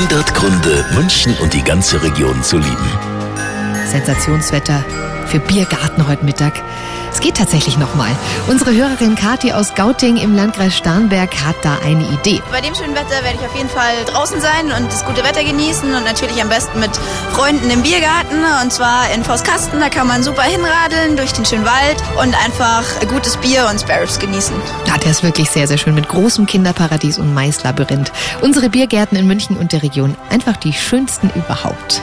100 Gründe, München und die ganze Region zu lieben. Sensationswetter für Biergarten heute Mittag. Es geht tatsächlich nochmal. Unsere Hörerin Kathi aus Gauting im Landkreis Starnberg hat da eine Idee. Bei dem schönen Wetter werde ich auf jeden Fall draußen sein und das gute Wetter genießen und natürlich am besten mit Freunden im Biergarten und zwar in Forstkasten. Da kann man super hinradeln durch den schönen Wald und einfach gutes Bier und Sparrows genießen. Ja, der ist wirklich sehr, sehr schön mit großem Kinderparadies und Maislabyrinth. Unsere Biergärten in München und der Region einfach die schönsten überhaupt.